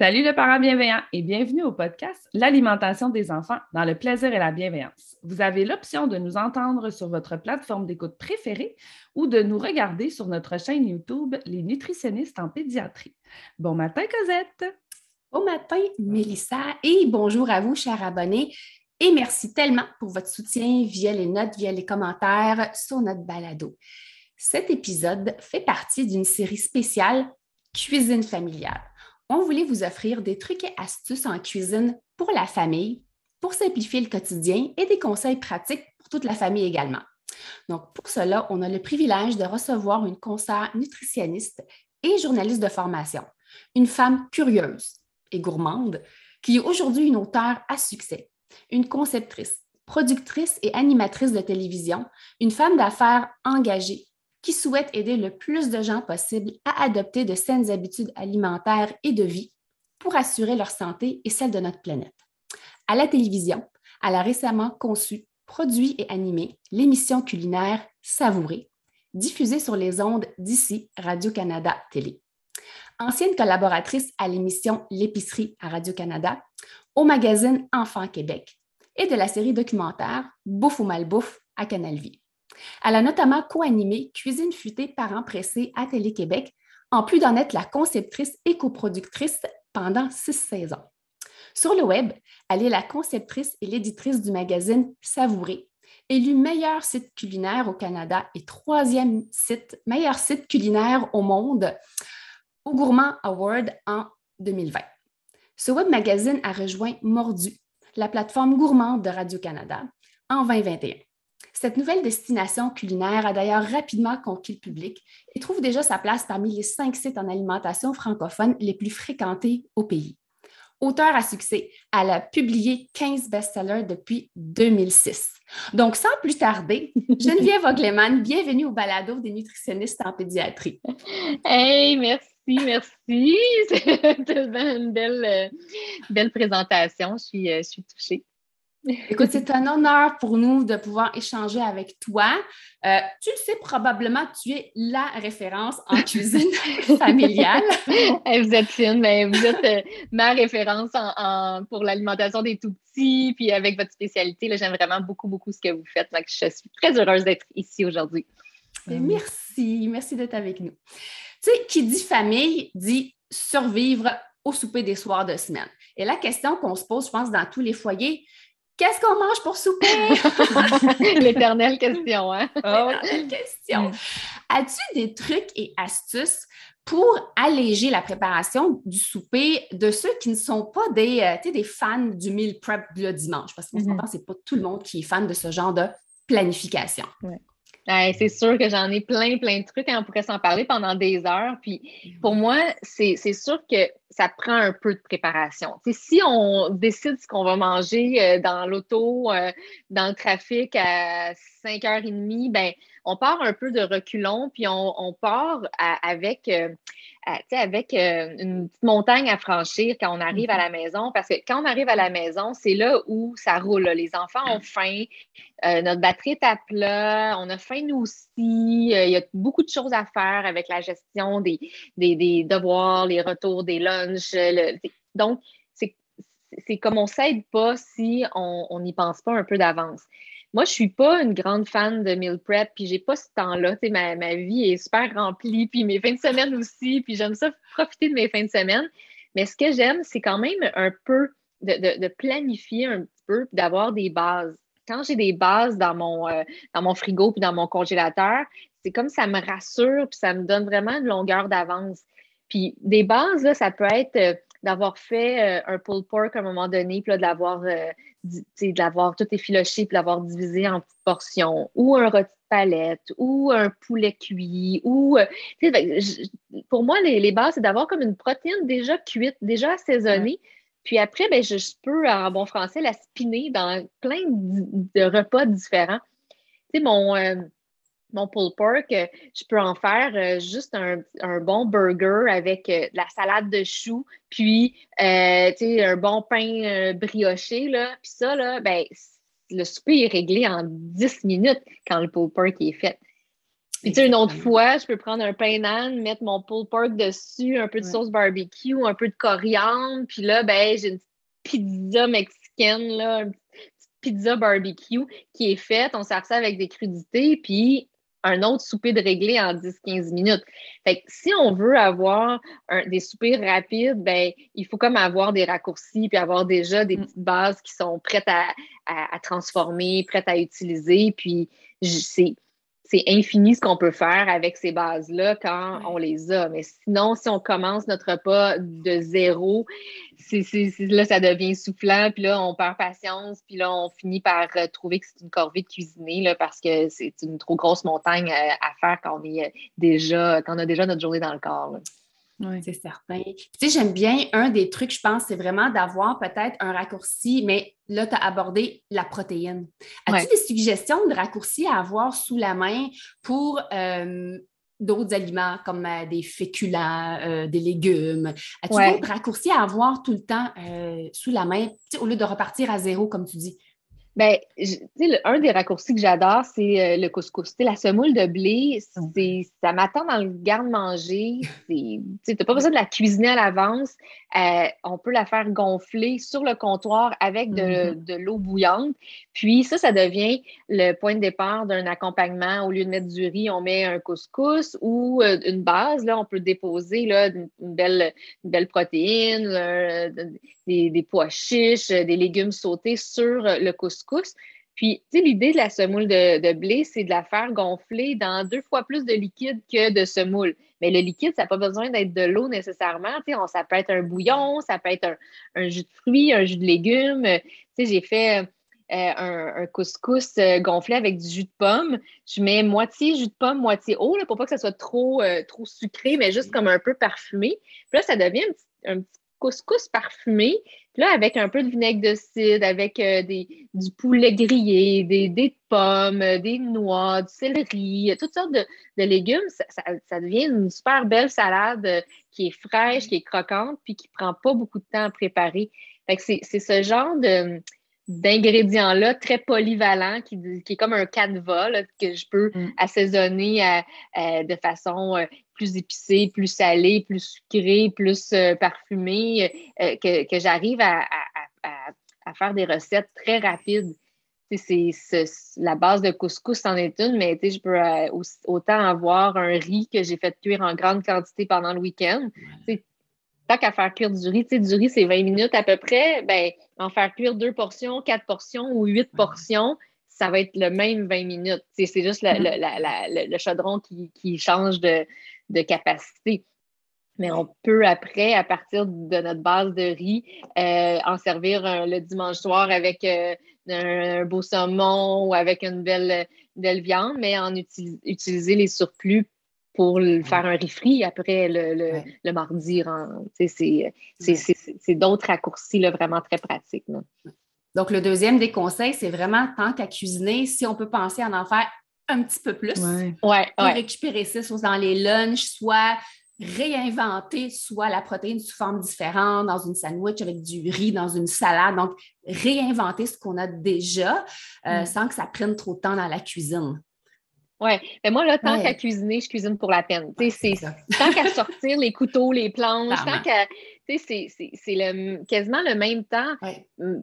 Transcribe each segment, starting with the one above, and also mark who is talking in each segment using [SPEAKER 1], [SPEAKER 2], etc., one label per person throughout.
[SPEAKER 1] Salut le parent bienveillant et bienvenue au podcast L'alimentation des enfants dans le plaisir et la bienveillance. Vous avez l'option de nous entendre sur votre plateforme d'écoute préférée ou de nous regarder sur notre chaîne YouTube Les nutritionnistes en pédiatrie. Bon matin Cosette.
[SPEAKER 2] Bon matin Mélissa et bonjour à vous chers abonnés et merci tellement pour votre soutien via les notes, via les commentaires sur notre balado. Cet épisode fait partie d'une série spéciale Cuisine familiale on voulait vous offrir des trucs et astuces en cuisine pour la famille, pour simplifier le quotidien et des conseils pratiques pour toute la famille également. Donc, pour cela, on a le privilège de recevoir une conseillère nutritionniste et journaliste de formation, une femme curieuse et gourmande qui est aujourd'hui une auteure à succès, une conceptrice, productrice et animatrice de télévision, une femme d'affaires engagée qui souhaite aider le plus de gens possible à adopter de saines habitudes alimentaires et de vie pour assurer leur santé et celle de notre planète. À la télévision, elle a récemment conçu, produit et animé l'émission culinaire Savourée, diffusée sur les ondes d'ici Radio-Canada Télé. Ancienne collaboratrice à l'émission L'épicerie à Radio-Canada, au magazine Enfants Québec et de la série documentaire Bouffe ou malbouffe à Canal. Elle a notamment co-animé Cuisine futée parents pressés à Télé-Québec, en plus d'en être la conceptrice et coproductrice pendant six saisons. Sur le web, elle est la conceptrice et l'éditrice du magazine Savouré, élu meilleur site culinaire au Canada et troisième site, meilleur site culinaire au monde au Gourmand Award en 2020. Ce web magazine a rejoint Mordu, la plateforme gourmande de Radio-Canada, en 2021. Cette nouvelle destination culinaire a d'ailleurs rapidement conquis le public et trouve déjà sa place parmi les cinq sites en alimentation francophone les plus fréquentés au pays. Auteur à succès, elle a publié 15 best-sellers depuis 2006. Donc, sans plus tarder, Geneviève Ogleman, bienvenue au balado des nutritionnistes en pédiatrie.
[SPEAKER 3] Hey, merci, merci. C'est une belle, euh, belle présentation. Je suis, euh, je suis touchée.
[SPEAKER 2] Écoute, c'est un honneur pour nous de pouvoir échanger avec toi. Euh, tu le sais probablement, tu es la référence en cuisine familiale.
[SPEAKER 3] vous êtes fine, mais vous êtes euh, ma référence pour l'alimentation des tout-petits, puis avec votre spécialité. J'aime vraiment beaucoup, beaucoup ce que vous faites. Donc, je suis très heureuse d'être ici aujourd'hui.
[SPEAKER 2] Merci, merci d'être avec nous. Tu sais, qui dit famille dit survivre au souper des soirs de semaine. Et la question qu'on se pose, je pense, dans tous les foyers, Qu'est-ce qu'on mange pour souper?
[SPEAKER 3] L'éternelle question, hein?
[SPEAKER 2] Oh, question. Mm. As-tu des trucs et astuces pour alléger la préparation du souper de ceux qui ne sont pas des, euh, des fans du meal prep le dimanche? Parce que mm -hmm. c'est pas tout le monde qui est fan de ce genre de planification.
[SPEAKER 3] C'est sûr que j'en ai plein, plein de trucs. et hein, on pourrait s'en parler pendant des heures. Puis pour moi, c'est sûr que ça prend un peu de préparation. si on décide ce qu'on va manger euh, dans l'auto, euh, dans le trafic à 5h30, ben, on part un peu de reculons, puis on, part avec, euh, avec une petite montagne à franchir quand on arrive à mm-hmm. la maison, parce que quand on arrive à la maison, c'est là où ça roule. Les enfants ont faim, notre batterie est à plat, on a faim nous aussi, il y a beaucoup de choses à faire avec la gestion des, des, des devoirs, les retours des lunchs, donc, c'est comme on ne s'aide pas si on n'y pense pas un peu d'avance. Moi, je suis pas une grande fan de meal prep, puis j'ai pas ce temps-là. Ma, ma vie est super remplie, puis mes fins de semaine aussi, puis j'aime ça profiter de mes fins de semaine. Mais ce que j'aime, c'est quand même un peu de, planifier un petit peu, d'avoir des bases. Quand j'ai des bases dans mon, euh, dans mon frigo puis dans mon congélateur, c'est comme ça me rassure, puis ça me donne vraiment une longueur d'avance. Puis des bases, là, ça peut être euh, d'avoir fait euh, un pulled pork à un moment donné, puis de l'avoir de l'avoir tout effiloché puis l'avoir divisé en petites portions, ou un rôti de palette, ou un poulet cuit, ou pour moi, les, bases, c'est d'avoir comme une protéine déjà cuite, déjà assaisonnée. Puis après, ben, je, peux, en bon français, la spinner dans plein de, repas différents. Tu sais, mon, euh, mon pulled pork, euh, je peux en faire euh, juste un, bon burger avec de la salade de choux, puis un bon pain brioché. Là. Puis ça, là, ben, le souper est réglé en 10 minutes quand le pulled pork est fait. Puis tu sais, une autre fois, je peux prendre un pain d'âne, mettre mon pulled pork dessus, un peu de sauce barbecue, un peu de coriandre, puis là, ben, j'ai une pizza mexicaine, là, une pizza barbecue qui est faite. On sert ça avec des crudités, puis un autre souper de réglé en 10-15 minutes. Fait que si on veut avoir des soupers rapides, ben, il faut comme avoir des raccourcis puis avoir déjà des mm. petites bases qui sont prêtes à, à transformer, prêtes à utiliser. Puis c'est c'est infini ce qu'on peut faire avec ces bases-là quand on les a. Mais sinon, si on commence notre repas de zéro, là, ça devient soufflant, puis là, on perd patience, puis là, on finit par euh, trouver que c'est une corvée de cuisiner là, parce que c'est une trop grosse montagne euh, à, faire quand on est euh, déjà, quand on a déjà notre journée dans le corps.
[SPEAKER 2] Oui, c'est certain. Tu sais, j'aime bien un des trucs, je pense, c'est vraiment d'avoir peut-être un raccourci, mais là, tu as abordé la protéine. As-tu des suggestions de raccourcis à avoir sous la main pour euh, d'autres aliments comme euh, des féculents, euh, des légumes? As-tu d'autres raccourcis à avoir tout le temps sous la main, au lieu de repartir à zéro, comme tu dis?
[SPEAKER 3] Bien, un des raccourcis que j'adore, c'est euh, le couscous. la semoule de blé, ça m'attend dans le garde-manger. Tu n'as pas besoin de la cuisiner à l'avance. Euh, on peut la faire gonfler sur le comptoir avec de, mm-hmm. l'eau bouillante. Puis ça, ça devient le point de départ d'un accompagnement. Au lieu de mettre du riz, on met un couscous ou euh, une base. Là, on peut déposer là, une, belle, une belle protéine, des, pois chiches, des légumes sautés sur le couscous. Puis, tu sais, l'idée de la semoule de, blé, c'est de la faire gonfler dans deux fois plus de liquide que de semoule. Mais le liquide, ça n'a pas besoin d'être de l'eau nécessairement. Tu sais, ça peut être un bouillon, ça peut être un, jus de fruits, un jus de légumes. Tu sais, j'ai fait euh, un, couscous euh, gonflé avec du jus de pomme. Je mets moitié jus de pomme, moitié eau, là, pour pas que ça soit trop, euh, trop sucré, mais juste comme un peu parfumé. Puis là, ça devient un petit couscous parfumé. Puis là, avec un peu de vinaigre de cidre, avec euh, des, du poulet grillé, des, des pommes, des noix, du céleri, toutes sortes de, légumes, ça, devient une super belle salade euh, qui est fraîche, qui est croquante, puis qui ne prend pas beaucoup de temps à préparer. Fait que c'est ce genre de d'ingrédients-là très polyvalents qui, qui, est comme un canevas que je peux mm. assaisonner de façon euh, plus épicée, plus salée, plus sucrée, plus euh, parfumée, euh, que, j'arrive à, faire des recettes très rapides. C'est, la base de couscous en est une, mais je peux autant avoir un riz que j'ai fait cuire en grande quantité pendant le week-end tant qu'à faire cuire du riz, du riz, c'est 20 minutes à peu près, ben, en faire cuire deux portions, quatre portions ou huit portions, ça va être le même 20 minutes. C'est juste mm-hmm. le, chaudron qui, change de, capacité. Mais on peut après, à partir de notre base de riz, euh, en servir le dimanche soir avec euh, un, beau saumon ou avec une belle, belle viande, mais en utiliser les surplus pour faire un riz après le, mardi. C'est d'autres raccourcis là, vraiment très pratiques.
[SPEAKER 2] Donc, le deuxième des conseils, c'est vraiment tant qu'à cuisiner, si on peut penser à en faire un petit peu plus pour récupérer ça, soit dans les lunchs, soit réinventer soit la protéine sous forme différente dans une sandwich avec du riz, dans une salade. Donc, réinventer ce qu'on a déjà euh, mm. sans que ça prenne trop de temps dans la cuisine.
[SPEAKER 3] Oui, mais moi, là, tant qu'à cuisiner, je cuisine pour la peine. c'est, tant qu'à sortir les couteaux, les planches, tant qu'à. C'est, c'est le, quasiment le même temps.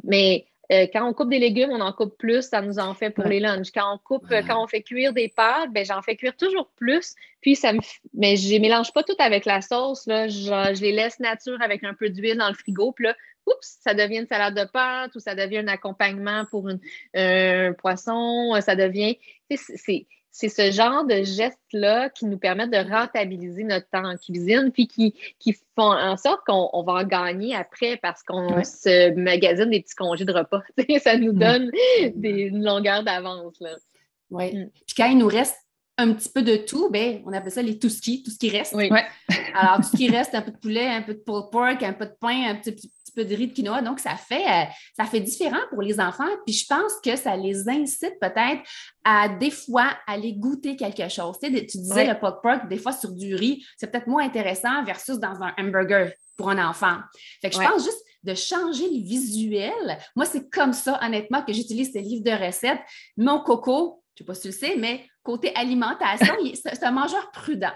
[SPEAKER 3] Mais euh, quand on coupe des légumes, on en coupe plus, ça nous en fait pour les lunchs. Quand on coupe, quand on fait cuire des pâtes, ben, j'en fais cuire toujours plus. Puis ça me mais je les mélange pas toutes avec la sauce. Là. Je, les laisse nature avec un peu d'huile dans le frigo. Puis là, oups, ça devient une salade de pâtes ou ça devient un accompagnement pour une, un poisson. Ça devient. C'est c'est ce genre de gestes-là qui nous permettent de rentabiliser notre temps en cuisine, puis qui, qui font en sorte qu'on va en gagner après parce qu'on se magasine des petits congés de repas. ça nous donne des, une longueur d'avance.
[SPEAKER 2] Oui. Mm. Puis quand il nous reste un petit peu de tout, ben, on appelle ça les tout ski, tout ce qui reste.
[SPEAKER 3] Oui.
[SPEAKER 2] Alors, tout ce qui reste, un peu de poulet, un peu de pulled pork, un peu de pain, un petit, peu de riz de quinoa. Donc, ça fait, euh, ça fait différent pour les enfants. Puis, je pense que ça les incite peut-être à des fois aller goûter quelque chose. Tu, sais, tu disais le pulled pork, des fois sur du riz, c'est peut-être moins intéressant versus dans un hamburger pour un enfant. Fait que je pense juste de changer le visuel. Moi, c'est comme ça, honnêtement, que j'utilise ces livres de recettes. Mon coco, je ne sais pas si tu le sais, mais côté alimentation, c'est un mangeur prudent.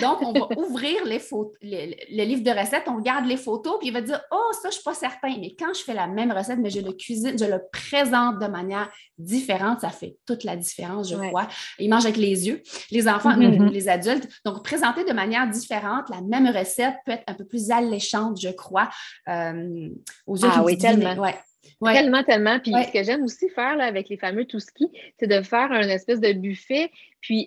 [SPEAKER 2] Donc, on va ouvrir les le, livre de recettes, on regarde les photos, puis il va dire Oh, ça, je ne suis pas certain. Mais quand je fais la même recette, mais je le cuisine, je le présente de manière différente, ça fait toute la différence, je crois. Il mange avec les yeux, les enfants, mm-hmm. les adultes. Donc, présenter de manière différente la même recette peut être un peu plus alléchante, je crois, euh, aux yeux
[SPEAKER 3] ah, oui, tellement. Ouais. Tellement, tellement. Puis ce que j'aime aussi faire là, avec les fameux tout ski, c'est de faire un espèce de buffet. Puis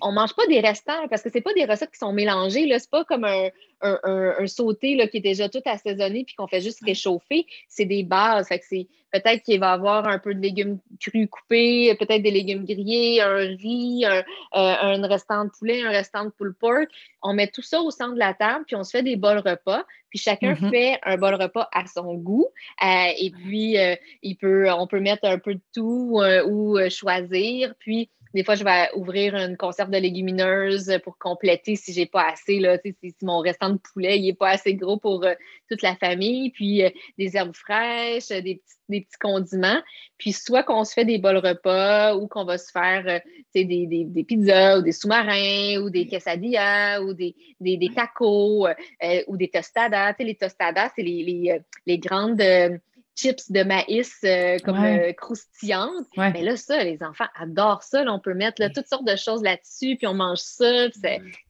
[SPEAKER 3] on ne mange pas des restants parce que ce pas des recettes qui sont mélangées. Ce n'est pas comme un, un, sauté là, qui est déjà tout assaisonné puis qu'on fait juste réchauffer. C'est des bases. Fait que c'est peut-être qu'il va y avoir un peu de légumes crus coupés, peut-être des légumes grillés, un riz, un, euh, restant de poulet, un restant de pulled pork. On met tout ça au centre de la table puis on se fait des bols repas. Puis chacun mm-hmm. fait un bol repas à son goût. Euh, et puis, euh, il peut, on peut mettre un peu de tout ou choisir. Puis, des fois, je vais ouvrir une conserve de légumineuses pour compléter si j'ai pas assez. Là, si, mon restant de poulet n'est pas assez gros pour euh, toute la famille. Puis euh, des herbes fraîches, des petits, condiments. Puis soit qu'on se fait des bols repas ou qu'on va se faire euh, des, pizzas ou des sous-marins ou des quesadillas ou des, tacos ou des tostadas. les tostadas, c'est les grandes chips de maïs euh, comme euh, croustillantes. Mais là, ça, les enfants adorent ça. on peut mettre toutes sortes de choses là-dessus, puis on mange ça.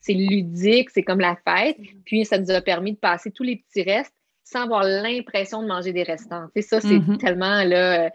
[SPEAKER 3] C'est ludique, c'est comme la fête. Puis ça nous a permis de passer tous les petits restes sans avoir l'impression de manger des restants. ça, c'est mm-hmm. tellement là.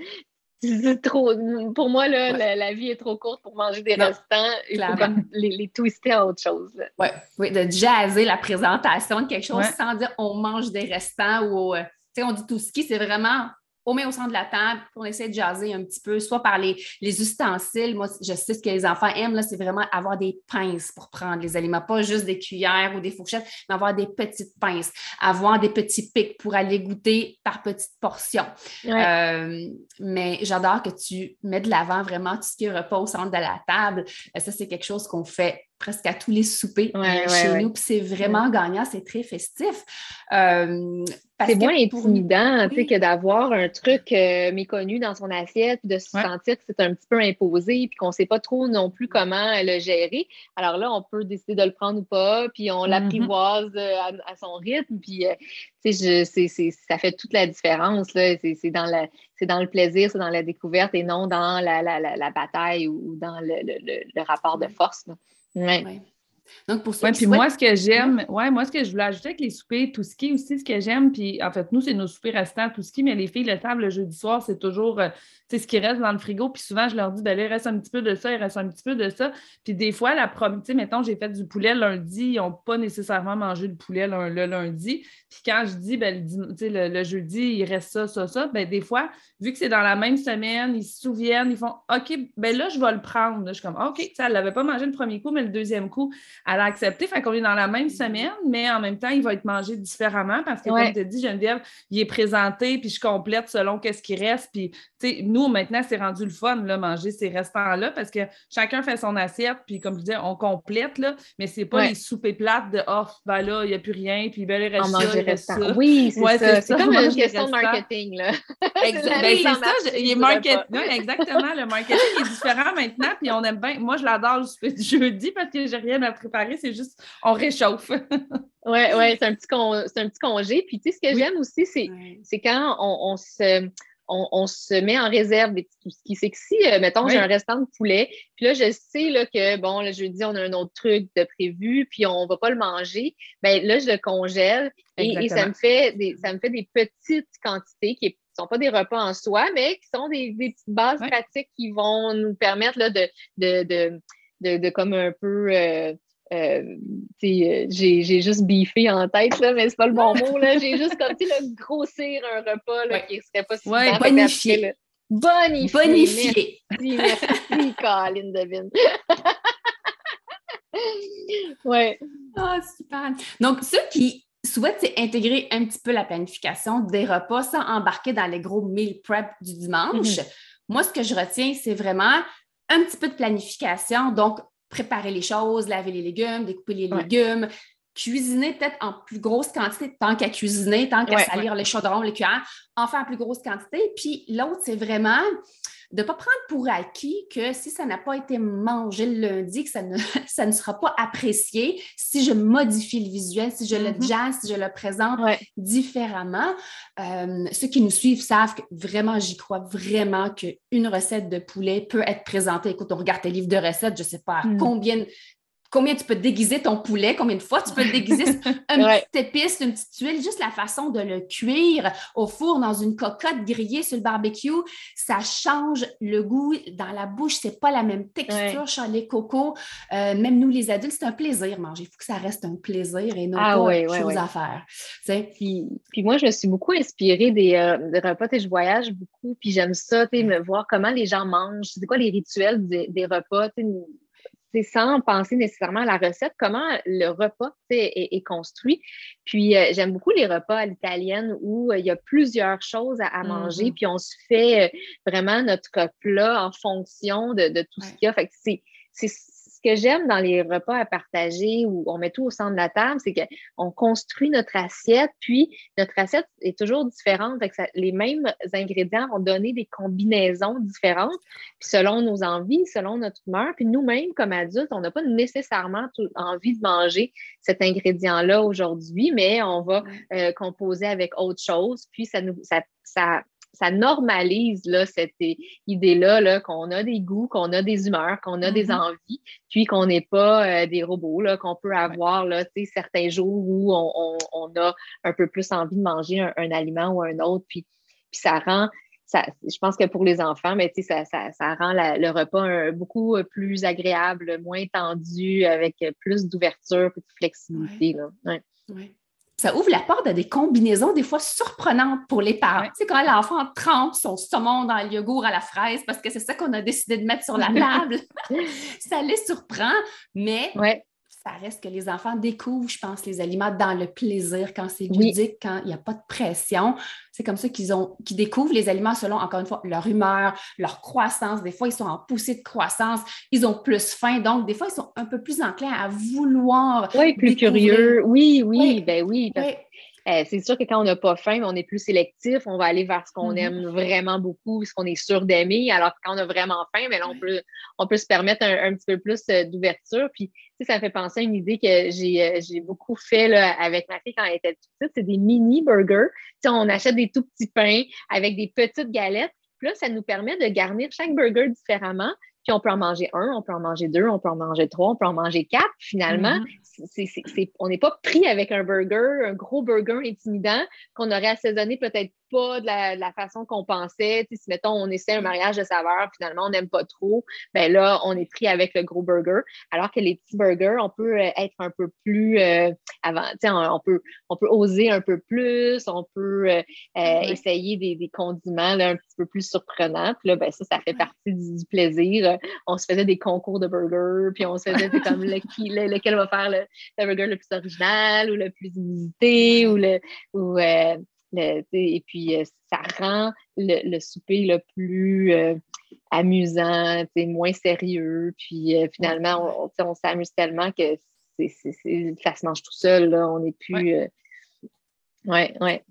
[SPEAKER 3] Trop, pour moi, là, la, vie est trop courte pour manger des restants. Il faut comme les, twister à autre chose.
[SPEAKER 2] Ouais, oui, de jazzer la présentation de quelque chose sans dire on mange des restants ou euh, on dit tout ski, c'est vraiment on met au centre de la table, on essaie de jaser un petit peu, soit par les, ustensiles. Moi, je sais ce que les enfants aiment, c'est vraiment avoir des pinces pour prendre les aliments, pas juste des cuillères ou des fourchettes, mais avoir des petites pinces, avoir des petits pics pour aller goûter par petites portions. Euh, mais j'adore que tu mets de l'avant vraiment tout ce qui repose au centre de la table. Euh, ça, c'est quelque chose qu'on fait presque à tous les soupers euh, chez nous. Puis c'est vraiment gagnant, c'est très festif.
[SPEAKER 3] Euh, c'est moins intimidant que d'avoir un truc euh, méconnu dans son assiette, de se sentir que c'est un petit peu imposé, puis qu'on ne sait pas trop non plus comment le gérer. Alors là, on peut décider de le prendre ou pas, puis on mm-hmm. l'apprivoise à, son rythme, puis je, ça fait toute la différence. C'est dans, dans le plaisir, c'est dans la découverte et non dans la, la, bataille ou dans le, rapport de force.
[SPEAKER 4] Ouais. Donc, pour puis moi, ce que j'aime, ouais, moi, ce que je voulais ajouter avec les soupers tout ski aussi, ce que j'aime, puis en fait, nous, c'est nos soupers restants tout ski, mais les filles, le table le jeudi soir, c'est toujours euh, ce qui reste dans le frigo. Puis souvent, je leur dis, ben là, il reste un petit peu de ça, il reste un petit peu de ça. Puis des fois, la première, tu sais, mettons, j'ai fait du poulet lundi, ils n'ont pas nécessairement mangé le poulet le, lundi. Puis quand je dis, ben, le, le, jeudi, il reste ça, ça, ça, ben des fois, vu que c'est dans la même semaine, ils se souviennent, ils font, OK, ben là, je vais le prendre. je suis comme, OK, ça, elle l'avait pas mangé le premier coup, mais le deuxième coup, elle a accepté. Fait qu'on est dans la même semaine, mais en même temps, il va être mangé différemment parce que, comme tu dit, Geneviève, il est présenté, puis je complète selon qu'est-ce qui reste. Puis, tu sais, nous, maintenant, c'est rendu le fun, là, manger ces restants-là parce que chacun fait son assiette, puis comme je disais, on complète, là, mais c'est pas les soupers plates de, oh, ben là, il n'y a plus rien, puis ben, il reste ça,
[SPEAKER 3] Oui, c'est ça. C'est comme une question de marketing, là.
[SPEAKER 4] Ben, c'est ça, il est marketing. exactement, le marketing est différent maintenant, puis on aime bien. Moi, je l'adore le souper du jeudi parce que j'ai rien à préparer c'est juste on réchauffe.
[SPEAKER 3] oui, ouais, c'est un, petit un petit congé. Puis tu sais, ce que j'aime aussi, c'est quand on, se on, se met en réserve des petits qui C'est que si, euh, mettons, j'ai un restant de poulet, puis là, je sais là, que, bon, le jeudi, on a un autre truc de prévu, puis on ne va pas le manger, bien là, je le congèle et, ça, me fait des, ça me fait des petites quantités qui ne sont pas des repas en soi, mais qui sont des, petites bases pratiques qui vont nous permettre là, de, de, de, comme un peu. Euh, euh, euh, j'ai juste biffé en tête, là, mais c'est pas le bon mot. J'ai juste comme le grossir un repas là, qui serait pas si
[SPEAKER 2] ouais, bonifié.
[SPEAKER 3] bonifié.
[SPEAKER 2] Bonifié.
[SPEAKER 3] Merci, merci, Colin Devine. ouais.
[SPEAKER 2] Ah, super. Donc, ceux qui souhaitent intégrer un petit peu la planification des repas sans embarquer dans les gros meal prep du dimanche, mm-hmm. moi, ce que je retiens, c'est vraiment un petit peu de planification. Donc, préparer les choses, laver les légumes, découper les légumes, cuisiner peut-être en plus grosse quantité, tant qu'à cuisiner, tant qu'à salir les chaudrons, les cuillères, en faire en plus grosse quantité. Puis l'autre, c'est vraiment de ne pas prendre pour acquis que si ça n'a pas été mangé le lundi, que ça ne, ça ne sera pas apprécié si je modifie le visuel, si je le mm-hmm. jazz, si je le présente différemment. Euh, ceux qui nous suivent savent que vraiment, j'y crois vraiment qu'une recette de poulet peut être présentée. Écoute, on regarde tes livres de recettes, je ne sais pas mm. combien combien tu peux déguiser ton poulet, combien de fois tu peux le déguiser, un petit épice, une petite tuile, juste la façon de le cuire au four dans une cocotte grillée sur le barbecue, ça change le goût dans la bouche, c'est pas la même texture chez les cocos. Euh, même nous, les adultes, c'est un plaisir manger. Il faut que ça reste un plaisir et non ah pas une chose à faire.
[SPEAKER 3] Puis, puis, moi, je me suis beaucoup inspirée des, euh, repas, et je voyage beaucoup, puis j'aime ça, me voir comment les gens mangent, c'est quoi les rituels des, des repas, sans penser nécessairement à la recette, comment le repas est, construit. Puis euh, j'aime beaucoup les repas à l'italienne où euh, il y a plusieurs choses à, manger, mm-hmm. puis on se fait euh, vraiment notre plat en fonction de, tout ce qu'il y a. Fait que c'est que j'aime dans les repas à partager où on met tout au centre de la table, c'est qu'on construit notre assiette, puis notre assiette est toujours différente. les mêmes ingrédients vont donner des combinaisons différentes, puis selon nos envies, selon notre humeur. Puis nous-mêmes, comme adultes, on n'a pas nécessairement envie de manger cet ingrédient-là aujourd'hui, mais on va euh, composer avec autre chose. Puis ça nous, ça, ça ça normalise là, cette idée-là -là, qu'on a des goûts, qu'on a des humeurs, qu'on a des mm-hmm. envies, puis qu'on n'est pas euh, des robots, qu'on peut avoir là, certains jours où on, a un peu plus envie de manger un, aliment ou un autre, puis, puis ça rend ça, je pense que pour les enfants, mais ça, ça, ça rend le repas beaucoup plus agréable, moins tendu, avec plus d'ouverture, plus de flexibilité. Là. Ouais
[SPEAKER 2] ça ouvre la porte à des combinaisons des fois surprenantes pour les parents. Tu sais, quand l'enfant trempe son saumon dans le yogourt à la fraise parce que c'est ça qu'on a décidé de mettre sur la table, ça les surprend, mais ça reste que les enfants découvrent, je pense, les aliments dans le plaisir, quand c'est ludique, quand il n'y a pas de pression. C'est comme ça qu'ils ont, qu'ils découvrent les aliments selon, encore une fois, leur humeur, leur croissance. Des fois, ils sont en poussée de croissance, ils ont plus faim. Donc, des fois, ils sont un peu plus enclins à vouloir.
[SPEAKER 3] Oui, plus curieux. Oui, oui, ben oui. Euh, c'est sûr que quand on n'a pas faim, on est plus sélectif, on va aller vers ce qu'on mm-hmm. aime vraiment beaucoup, ce qu'on est sûr d'aimer. Alors que quand on a vraiment faim, mais on, peut, on peut se permettre un, petit peu plus euh, d'ouverture. Puis, ça me fait penser à une idée que j'ai euh, beaucoup fait là, avec ma fille quand elle était petite. C'est des mini burgers. on achète des tout petits pains avec des petites galettes. Puis là, ça nous permet de garnir chaque burger différemment. Puis on peut en manger un, on peut en manger deux, on peut en manger trois, on peut en manger quatre. Finalement, mm-hmm. on n'est pas pris avec un burger, un gros burger intimidant qu'on aurait assaisonné peut-être pas de la, façon qu'on pensait. si, mettons, on essaie un mariage de saveurs, finalement, on n'aime pas trop, ben là, on est pris avec le gros burger. Alors que les petits burgers, on peut euh, être un peu plus euh, avant, on, peut, on peut oser un peu plus, on peut euh, essayer des, condiments un petit peu plus surprenants. Puis là, ben, ça, ça fait partie du, plaisir. On se faisait des concours de burgers, puis on se faisait comme lequel va faire le, burger le plus original ou le plus visité ou le. Ou, et puis, euh, ça rend le, souper le plus euh, amusant, moins sérieux. Puis euh, finalement, on, s'amuse tellement que ça se mange tout seul. Là. On n'est plus. Ouais, ouais.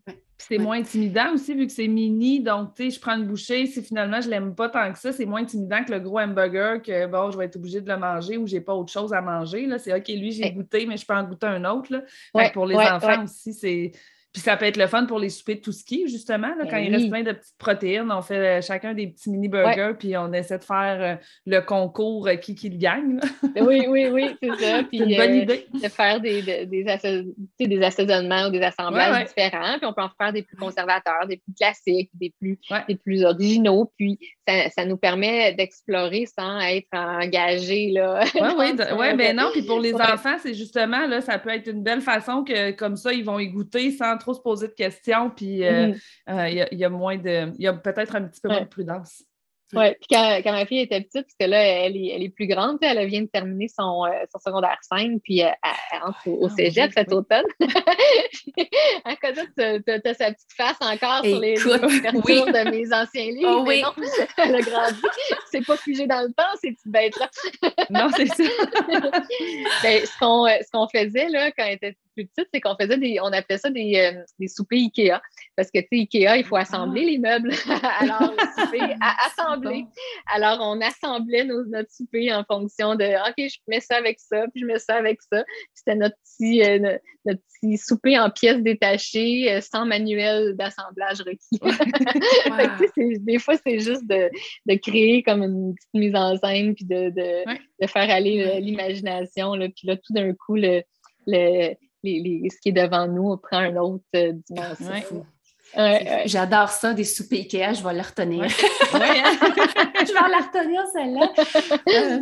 [SPEAKER 4] C'est moins intimidant aussi, vu que c'est mini. Donc, tu sais, je prends une bouchée. Si finalement je l'aime pas tant que ça, c'est moins intimidant que le gros hamburger que, bon, je vais être obligée de le manger ou j'ai pas autre chose à manger. C'est OK, lui, j'ai goûté, mais je peux en goûter un autre. Là. pour les enfants aussi, c'est Puis ça peut être le fun pour les soupers de tout ski, justement. Là, ben quand il reste plein de petites protéines, on fait euh, chacun des petits mini-burgers, puis on essaie de faire euh, le concours euh, qui, qui le gagne.
[SPEAKER 3] Ben oui, oui, oui, c'est ça.
[SPEAKER 4] Puis, une bonne idée.
[SPEAKER 3] De faire des, des, des, assaisonnements ou des assemblages différents. Puis on peut en faire des plus conservateurs, des plus classiques, des plus, des plus originaux. Puis ça, ça nous permet d'explorer sans être engagé. Là,
[SPEAKER 4] oui, oui, ben non. Puis pour les enfants, c'est justement, là, ça peut être une belle façon que comme ça, ils vont y goûter sans trop se poser de questions, puis euh, mm. euh, il y, a moins de. Il y a peut-être un petit peu moins de prudence.
[SPEAKER 3] Oui, puis quand, quand, ma fille était petite, parce que là, elle est, elle est plus grande, elle vient de terminer son, euh, son secondaire 5, puis elle, entre au, ah, cégep cet automne. à côté, tu as, sa petite face encore sur les, couvertures de mes anciens livres. Oh, oui. non, elle a grandi. C'est pas figé dans le temps, ces petites bêtes-là.
[SPEAKER 4] non, c'est ça.
[SPEAKER 3] ben, ce qu'on faisait là, quand elle était plus petite, c'est qu'on faisait des, on appelait ça des, euh, des soupers IKEA. Parce que, tu sais, IKEA, il faut assembler ah. les meubles. Alors, souper à assembler. Alors, on assemblait nos, notre souper en fonction de, OK, je mets ça avec ça, puis je mets ça avec ça. C'était notre petit, euh, notre, petit souper en pièces détachées, euh, sans manuel d'assemblage requis. des fois, c'est juste de, de, créer comme une petite mise en scène, puis de, de, de faire aller l'imagination. Puis là, tout d'un coup, le, le, ce qui est devant nous prend une autre euh, dimension.
[SPEAKER 2] J'adore ça, des soupers Ikea, je vais la retenir. Hein? je vais la retenir, celle-là. Euh,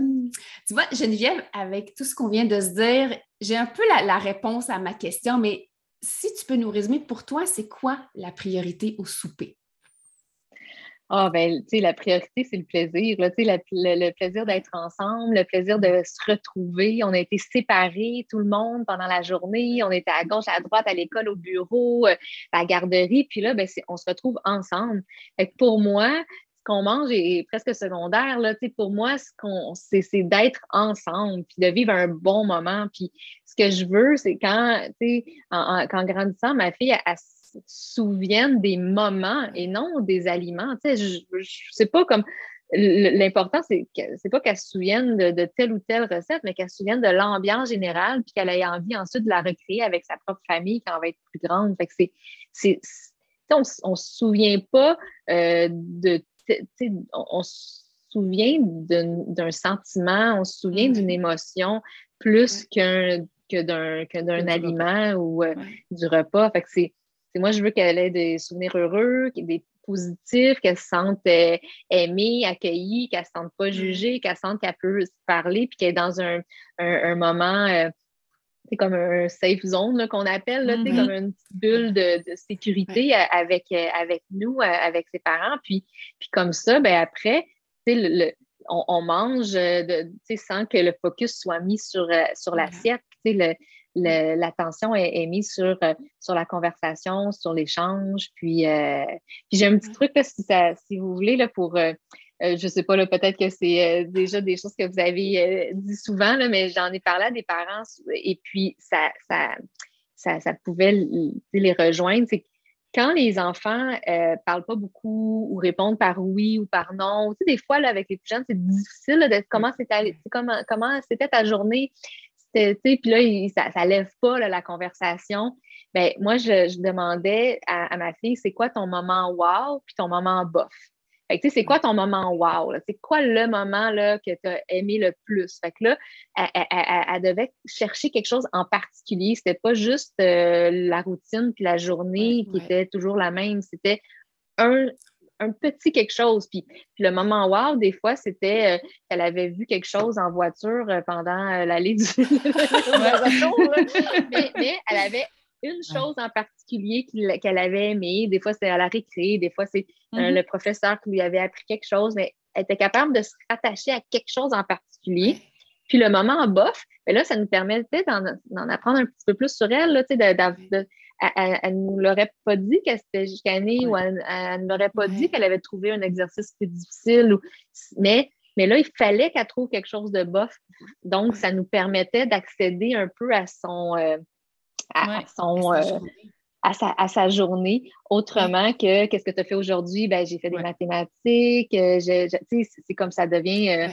[SPEAKER 2] tu vois, Geneviève, avec tout ce qu'on vient de se dire, j'ai un peu la, réponse à ma question, mais si tu peux nous résumer, pour toi, c'est quoi la priorité au souper?
[SPEAKER 3] Ah, ben, tu sais, la priorité, c'est le plaisir. Là, le, le, plaisir d'être ensemble, le plaisir de se retrouver. On a été séparés, tout le monde, pendant la journée. On était à gauche, à droite, à l'école, au bureau, euh, à la garderie. Puis là, ben, on se retrouve ensemble. Fait pour moi, ce qu'on mange est presque secondaire. Là, pour moi, ce qu'on, c'est, d'être ensemble, puis de vivre un bon moment. Puis ce que je veux, c'est quand, en, quand grandissant, ma fille, elle, elle souviennent des moments et non des aliments. Tu sais, je, je sais pas comme l'important, c'est c'est pas qu'elle se souvienne de, telle ou telle recette, mais qu'elle se souvienne de l'ambiance générale, puis qu'elle ait envie ensuite de la recréer avec sa propre famille quand elle va être plus grande. Fait que c'est, on, on se souvient pas euh, de, on, on se souvient d'un sentiment, on se souvient d'une émotion plus qu'un que d'un d'un aliment ou euh, du repas. Fait que c'est moi, je veux qu'elle ait des souvenirs heureux, des positifs, qu'elle se sente euh, aimée, accueillie, qu'elle ne se sente pas mm. jugée, qu'elle sente qu'elle peut se parler, puis qu'elle est dans un, un, moment, c'est euh, comme un safe zone qu'on appelle, là, mm-hmm. comme une petite bulle de, de sécurité avec, euh, avec nous, avec ses parents. Puis, puis comme ça, ben après, le, on, on, mange de, sans que le focus soit mis sur, sur l'assiette. Le, l'attention est, mise sur, euh, sur la conversation, sur l'échange. Puis, euh, j'ai un petit truc, si, vous voulez, là, pour, euh, je ne sais pas, peut-être que c'est déjà des choses que vous avez dit souvent, là, mais j'en ai parlé à des parents et puis ça, ça, ça, pouvait les rejoindre. C'est quand les enfants ne parlent pas beaucoup ou répondent par oui ou par non, tu sais, des fois, là, avec les plus jeunes, c'est difficile de comment c'était comment, comment c'était ta journée puis là, ça, ça lève pas la conversation. Ben, moi, je, demandais à, ma fille, c'est quoi ton moment wow, puis ton moment bof? Fait que, c'est quoi ton moment wow? C'est quoi le moment là, que tu as aimé le plus? Fait que là, elle, devait chercher quelque chose en particulier. C'était pas juste euh, la routine puis la journée qui était toujours la même. C'était un, un petit quelque chose. Puis, le moment wow, des fois, c'était euh, qu'elle avait vu quelque chose en voiture euh, pendant euh, l'allée du mais, mais, elle avait une chose en particulier qu'elle avait aimée. Des fois, c'était à la récré, des fois, c'est mm-hmm. le professeur qui lui avait appris quelque chose, mais elle était capable de se rattacher à quelque chose en particulier. Puis le moment en bof, mais ben là, ça nous permettait d'en apprendre un petit peu plus sur elle, là, de, de, elle ne nous l'aurait pas dit qu'elle s'était chicanée ou elle ne l'aurait pas dit qu'elle avait trouvé un exercice plus difficile. mais, mais là, il fallait qu'elle trouve quelque chose de bof. Donc, ça nous permettait d'accéder un peu à son, euh, à, son, à, sa, à, sa, journée autrement que qu'est-ce que tu as fait aujourd'hui? Ben, j'ai fait des mathématiques, euh, c'est comme ça devient. Euh,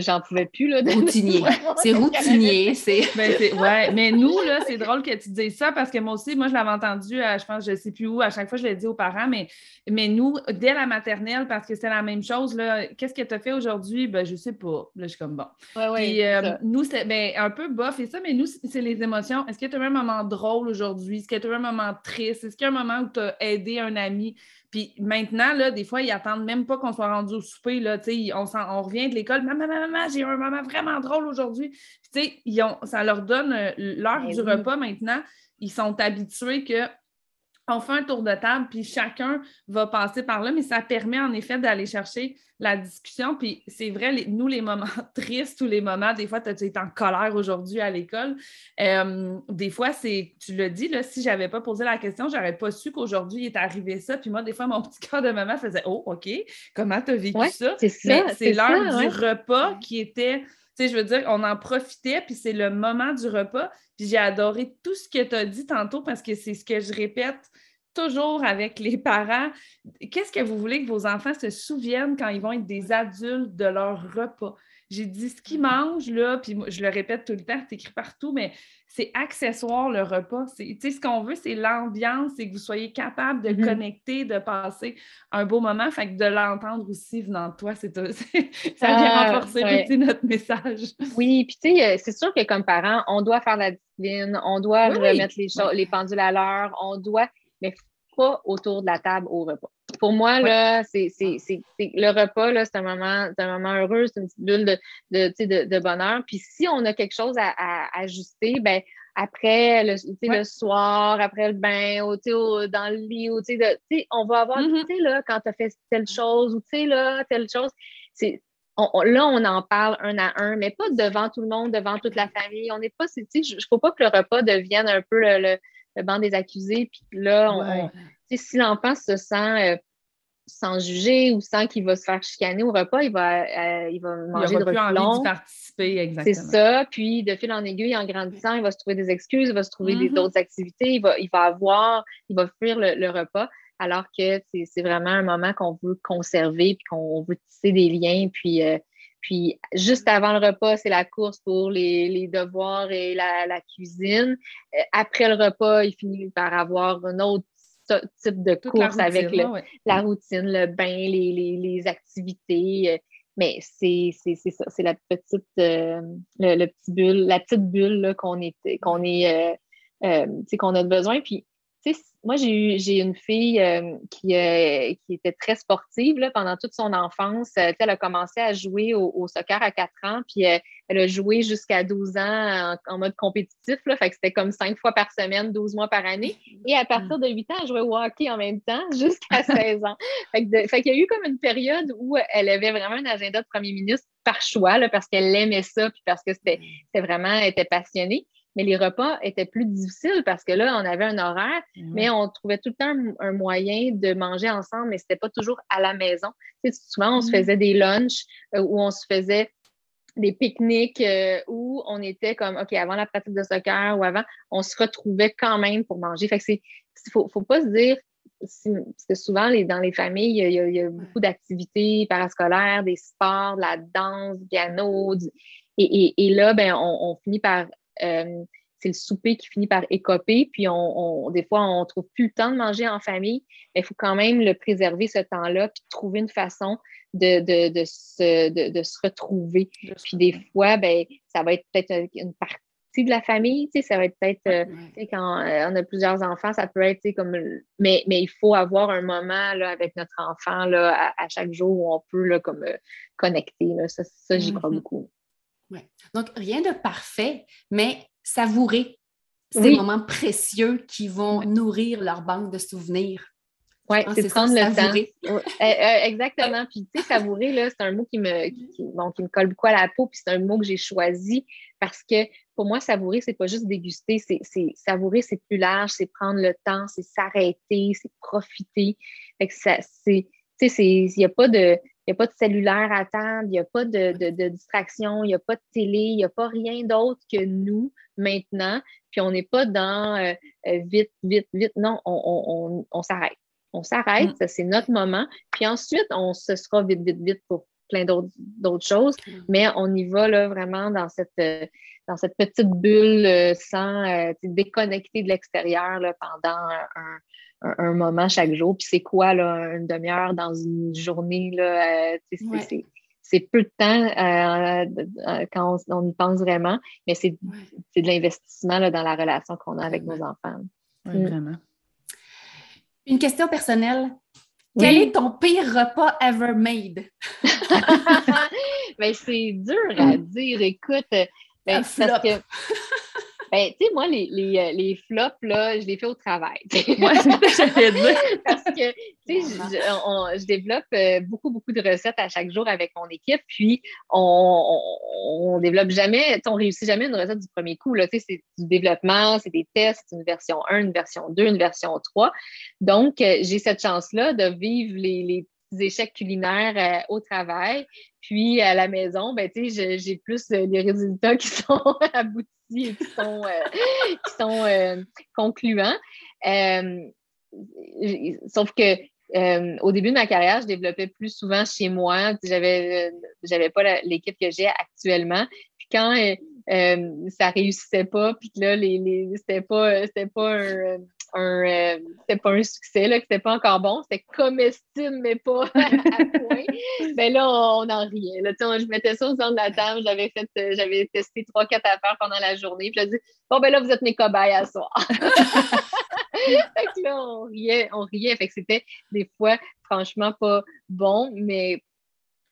[SPEAKER 3] j'en pouvais plus. Là,
[SPEAKER 2] Routinier. c'est routinier. C'est...
[SPEAKER 4] Ben, ouais. Mais nous, là, c'est drôle que tu dises ça parce que moi aussi, moi, je l'avais entendu, je pense, je ne sais plus où, à chaque fois, je l'ai dit aux parents, mais, mais nous, dès la maternelle, parce que c'est la même chose, là, qu'est-ce que tu as fait aujourd'hui? Ben, je ne sais pas. Là, je suis comme bon.
[SPEAKER 3] Ouais, Puis,
[SPEAKER 4] euh, nous, c'est ben, un peu bof et ça, mais nous, c'est les émotions. Est-ce que tu as eu un moment drôle aujourd'hui? Est-ce que tu as eu un moment triste? Est-ce qu'il y a un moment où tu as aidé un ami? Puis maintenant, là, des fois, ils attendent même pas qu'on soit rendu au souper. Là, on, on revient de l'école. Maman, maman, maman, j'ai eu un moment vraiment drôle aujourd'hui. ça leur donne euh, l'heure ben du repas maintenant. Ils sont habitués que on fait un tour de table, puis chacun va passer par là, mais ça permet en effet d'aller chercher la discussion. Puis c'est vrai, nous, les moments tristes ou les moments, des fois, tu es en colère aujourd'hui à l'école. Euh, des fois, c'est, tu le dis, là, si je n'avais pas posé la question, je n'aurais pas su qu'aujourd'hui, il est arrivé ça. Puis moi, des fois, mon petit cœur de maman faisait Oh, OK, comment tu as vécu ça?
[SPEAKER 3] C'est ça.
[SPEAKER 4] C'est l'heure du repas qui était. Sais, je veux dire, on en profitait, puis c'est le moment du repas. Puis j'ai adoré tout ce que tu as dit tantôt parce que c'est ce que je répète toujours avec les parents. Qu'est-ce que vous voulez que vos enfants se souviennent quand ils vont être des adultes de leur repas? J'ai dit ce qu'ils mangent, là, puis je le répète tout le temps, c'est écrit partout, mais c'est accessoire le repas. Ce qu'on veut, c'est l'ambiance, c'est que vous soyez capable de mm-hmm. connecter, de passer un beau moment, fait que de l'entendre aussi venant de toi, c'est, ça vient ah, renforcer notre message.
[SPEAKER 3] Oui, puis tu sais, euh, c'est sûr que comme parents, on doit faire la discipline, on doit remettre les, les pendules à l'heure, on doit mais pas autour de la table au repas. Pour moi, là, c'est, le repas, là, c'est un moment, un moment heureux, c'est une petite bulle de, de, de, bonheur. Puis si on a quelque chose à, ajuster, ben après le, le soir, après le bain, ou, dans le lit, ou, on va avoir, mm-hmm. tu sais, là, quand tu as fait telle chose, ou tu sais, là, telle chose. C'est, là, on en parle un à un, mais pas devant tout le monde, devant toute la famille. On n'est pas, il ne faut pas que le repas devienne un peu le le banc des accusés. Puis là, si l'enfant se sent euh, sans juger ou sans qu'il va se faire chicaner au repas, il va, euh, il va manger il de
[SPEAKER 4] reculons. participer, exactement.
[SPEAKER 3] C'est ça. Puis, de fil en aiguille, en grandissant, il va se trouver des excuses, il va se trouver des mm-hmm. autres activités, il va, il va avoir, il va fuir le, repas, alors que c'est vraiment un moment qu'on veut conserver, puis qu'on veut tisser des liens, puis euh, puis, juste avant le repas, c'est la course pour les, devoirs et la, cuisine. Euh, après le repas, il finit par avoir un autre type de course avec la routine, le bain, les, activités. Euh, mais c'est ça, c'est la petite, euh, le, petit bulle, la petite bulle qu'on est, qu'on est, qu'on a besoin. Puis, moi, j'ai une fille euh, qui, euh, qui, était très sportive pendant toute son enfance. Euh, elle a commencé à jouer au, soccer à 4 ans, puis elle a joué jusqu'à 12 ans en, mode compétitif. Là, fait que c'était comme 5 fois par semaine, 12 mois par année. Et à partir de 8 ans, elle jouait au hockey en même temps jusqu'à 16 ans. Fait, qu'il y a eu comme une période où elle avait vraiment un agenda de premier ministre par choix, parce qu'elle aimait ça, puis parce que c'était vraiment, elle était passionnée mais les repas étaient plus difficiles parce que là, on avait un horaire, mm-hmm. mais on trouvait tout le temps un, moyen de manger ensemble, mais ce n'était pas toujours à la maison. souvent, on se mm-hmm. faisait des lunchs euh, où on se faisait des pique-niques euh, où on était comme, OK, avant la pratique de soccer ou avant, on se retrouvait quand même pour manger. Fait que c'est, faut, faut pas se dire, parce que souvent, les, dans les familles, il y a, beaucoup d'activités parascolaires, des sports, de la danse, du piano. et, là, ben, on, finit par c'est le souper qui finit par écoper, puis on, des fois, on ne trouve plus le temps de manger en famille, mais il faut quand même le préserver, ce temps-là, puis trouver une façon de, de, se, retrouver. Puis des fois, ben, ça va être peut-être une partie de la famille, ça va être peut-être, euh, quand euh, on a plusieurs enfants, ça peut être comme, mais, mais il faut avoir un moment là, avec notre enfant là, à, chaque jour où on peut là, comme, connecter. Ça, ça j'y crois mm-hmm. beaucoup.
[SPEAKER 2] Ouais. Donc, rien de parfait, mais savourer ces moments précieux qui vont nourrir leur banque de souvenirs.
[SPEAKER 3] Oui, c'est prendre le temps. Euh, euh, exactement. Puis, tu sais, savourer, là, c'est un mot qui me, qui, me colle beaucoup à la peau, puis c'est un mot que j'ai choisi parce que pour moi, savourer, c'est pas juste déguster, c'est savourer, c'est plus large, c'est prendre le temps, c'est s'arrêter, c'est profiter. Fait que ça, c'est, tu sais, il n'y a pas de, n'y a pas de cellulaire à attendre, il n'y a pas de, distraction, il n'y a pas de télé, il n'y a pas rien d'autre que nous maintenant. Puis on n'est pas dans euh, euh, vite, vite, vite. Non, on, s'arrête. on s'arrête, mm. c'est notre moment. Puis ensuite, on se sera vite, vite, vite pour plein d'autres choses, mm. mais on y va là, vraiment dans cette, euh, dans cette petite bulle euh, sans déconnecter de l'extérieur pendant un, moment chaque jour. Puis c'est quoi là, une demi-heure dans une journée? Là, c'est peu de temps quand on, y pense vraiment, mais c'est de l'investissement dans la relation qu'on a avec nos enfants.
[SPEAKER 4] Oui, mm. vraiment.
[SPEAKER 2] Une question personnelle. Quel est ton pire repas ever made?
[SPEAKER 3] ben, c'est dur à dire. Écoute, ben, parce que ben, tu sais, moi, les, les, euh, les, flops, là, je les fais au travail. Moi, dire. Parce que, tu sais, je, je, développe euh, beaucoup, beaucoup de recettes à chaque jour avec mon équipe, puis on, on, développe jamais, on réussit jamais une recette du premier coup, là. Tu sais, c'est du développement, c'est des tests, une version 1, une version 2, une version 3. Donc, euh, j'ai cette chance-là de vivre les, les échecs culinaires au travail. Puis à la maison, ben, j'ai plus les résultats qui sont aboutis et qui sont, euh, qui sont euh, concluants. Euh, sauf que au début de ma carrière, je développais plus souvent chez moi. J'avais, j'avais pas l'équipe que j'ai actuellement. Puis quand ça réussissait pas, puis là, les c'était pas, c'était pas un un euh, c'était pas un succès, là, que c'était pas encore bon, c'était comestible, mais pas à, point. Mais là, on, en riait. Là, je mettais ça au centre de la table, j'avais fait, euh, j'avais testé trois, quatre affaires pendant la journée, puis je dit Bon ben là, vous êtes mes cobayes à soir. fait que là, on riait, on riait. Fait que c'était des fois franchement pas bon, mais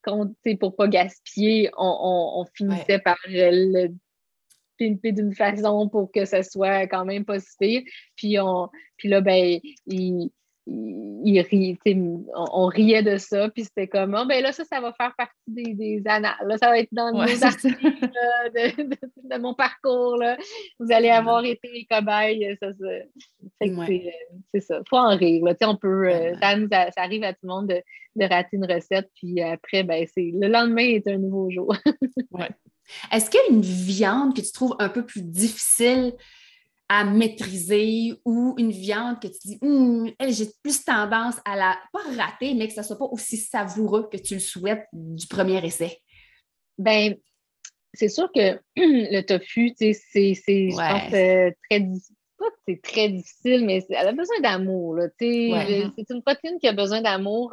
[SPEAKER 3] quand, pour pas gaspiller, on, finissait par le d'une façon pour que ça soit quand même positif. Puis, on, puis là, ben, il, il, on, riait de ça, puis c'était comme, oh, ben là, ça, ça va faire partie des, des annales. Là, ça va être dans nos articles de, mon parcours. Là. Vous allez avoir été les cobayes. Ça, c'est ça. Il faut en rire. Là. On peut, euh, ça, ça, arrive à tout le monde de, de rater une recette, puis après, ben, le lendemain est un nouveau jour.
[SPEAKER 2] ouais. Est-ce qu'il y a une viande que tu trouves un peu plus difficile à maîtriser ou une viande que tu dis, hum, j'ai plus tendance à la, pas rater, mais que ça ne soit pas aussi savoureux que tu le souhaites du premier essai?
[SPEAKER 3] Ben, c'est sûr que le tofu, c'est, je pense, euh, très c'est très difficile, mais elle a besoin d'amour. C'est une protéine qui a besoin d'amour.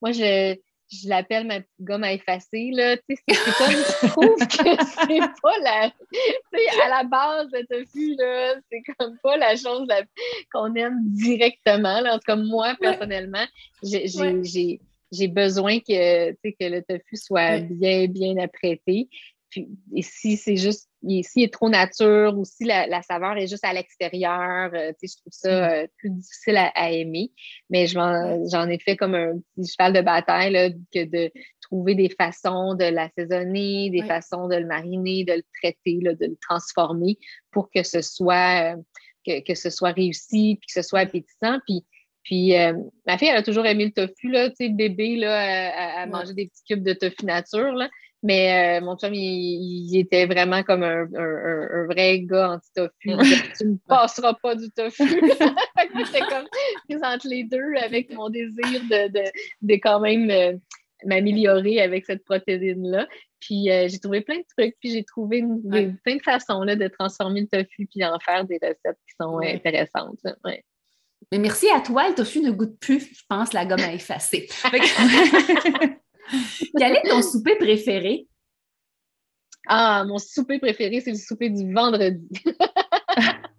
[SPEAKER 3] Moi, je, je l'appelle ma petite gomme à effacer. Là. C'est, comme je trouve que c'est pas la. à la base, le tofu, là, c'est comme pas la chose qu'on aime directement. Là. En tout cas, moi, personnellement, j'ai, j'ai, besoin que, que le tofu soit bien, bien apprêté. Puis, et si c'est juste, s'il est trop nature ou si la, saveur est juste à l'extérieur, euh, je trouve ça mm. euh, plus difficile à, aimer. Mais j'en ai fait comme un petit cheval de bataille là, que de trouver des façons de l'assaisonner, des façons de le mariner, de le traiter, là, de le transformer pour que ce soit, euh, que, ce soit réussi, puis que ce soit appétissant. Puis, puis ma fille, elle a toujours aimé le tofu, là, tu sais, bébé, là, à, manger des petits cubes de tofu nature, là. Mais euh, mon chum, il, était vraiment comme un, vrai gars anti-tofu. tu ne passeras pas du tofu. J'étais comme entre les deux avec mon désir de, de, quand même euh, m'améliorer avec cette protéine-là. Puis euh, j'ai trouvé plein de trucs, puis j'ai trouvé plein de façons là, de transformer le tofu puis en faire des recettes qui sont intéressantes.
[SPEAKER 2] Mais merci à toi, le tofu ne goûte plus, je pense, la gomme à effacer. Quel est ton souper préféré?
[SPEAKER 3] Ah, mon souper préféré, c'est le souper du vendredi.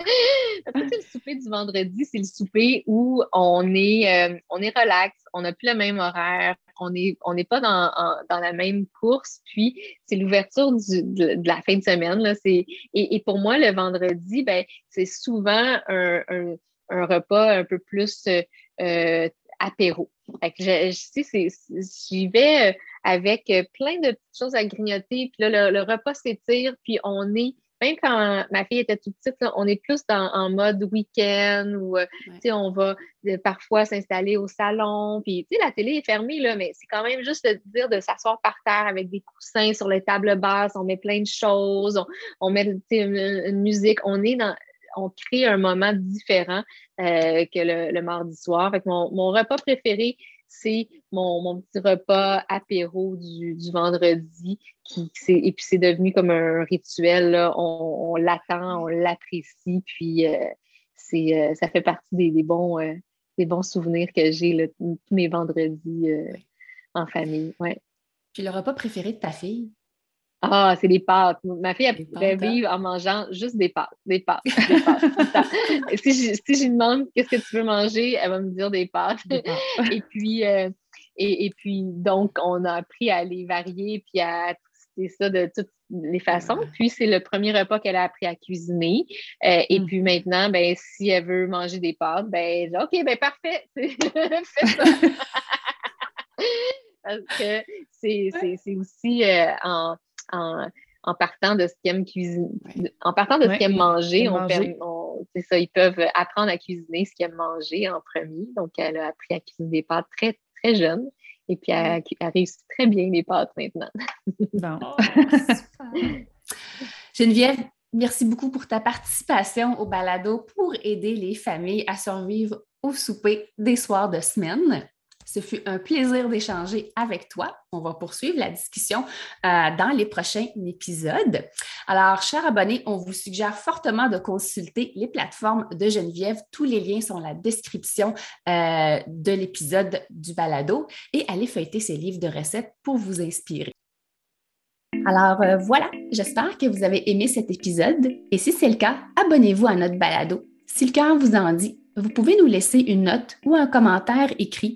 [SPEAKER 3] le souper du vendredi, c'est le souper où on est, euh, on est relax, on n'a plus le même horaire, on n'est on pas dans, la même course, puis c'est l'ouverture de, la fin de semaine. Là, et, et pour moi, le vendredi, ben, c'est souvent un, repas un peu plus euh, euh, apéro. J'y vais euh, avec euh, plein de petites choses à grignoter, puis là, le, repas s'étire, puis on est, même quand ma fille était toute petite, on est plus dans, en mode week-end ou euh, on va parfois s'installer au salon, puis la télé est fermée, là, mais c'est quand même juste de dire de s'asseoir par terre avec des coussins sur les tables basses, on met plein de choses, on, met une, musique, on est dans on crée un moment différent euh, que le, mardi soir. mon, repas préféré, c'est mon, petit repas apéro du, vendredi. Qui, et puis, c'est devenu comme un rituel. On, l'attend, on l'apprécie. Puis, euh, c'est, ça fait partie des, bons, des bons souvenirs que j'ai tous mes vendredis en famille. Ouais.
[SPEAKER 2] Puis, le repas préféré de ta fille?
[SPEAKER 3] Ah, c'est des pâtes. Ma fille, elle pourrait hein? vivre en mangeant juste des pâtes. Des pâtes. Des pâtes si, je, si je lui demande qu'est-ce que tu veux manger, elle va me dire des pâtes. et puis, euh, et, et, puis, donc, on a appris à les varier puis à tester ça de toutes les façons. Puis, c'est le premier repas qu'elle a appris à cuisiner. Euh, et mm. puis maintenant, ben, si elle veut manger des pâtes, ben, OK, ben parfait. Fais ça. Parce que c'est aussi euh, en en, partant de ce qu'ils aiment cuisiner, en partant de ce qu'ils aiment manger, on, ça, ils peuvent apprendre à cuisiner ce qu'ils aiment manger en premier. Donc, elle a appris à cuisiner des pâtes très, très jeune. Et puis, elle, a réussi très bien les pâtes maintenant.
[SPEAKER 2] Oh, Geneviève, merci beaucoup pour ta participation au balado pour aider les familles à survivre au souper des soirs de semaine. Ce fut un plaisir d'échanger avec toi. On va poursuivre la discussion euh, dans les prochains épisodes. Alors, chers abonnés, on vous suggère fortement de consulter les plateformes de Geneviève. Tous les liens sont dans la description euh, de l'épisode du balado et allez feuilleter ces livres de recettes pour vous inspirer. Alors euh, voilà, j'espère que vous avez aimé cet épisode et si c'est le cas, abonnez-vous à notre balado. Si le cœur vous en dit, vous pouvez nous laisser une note ou un commentaire écrit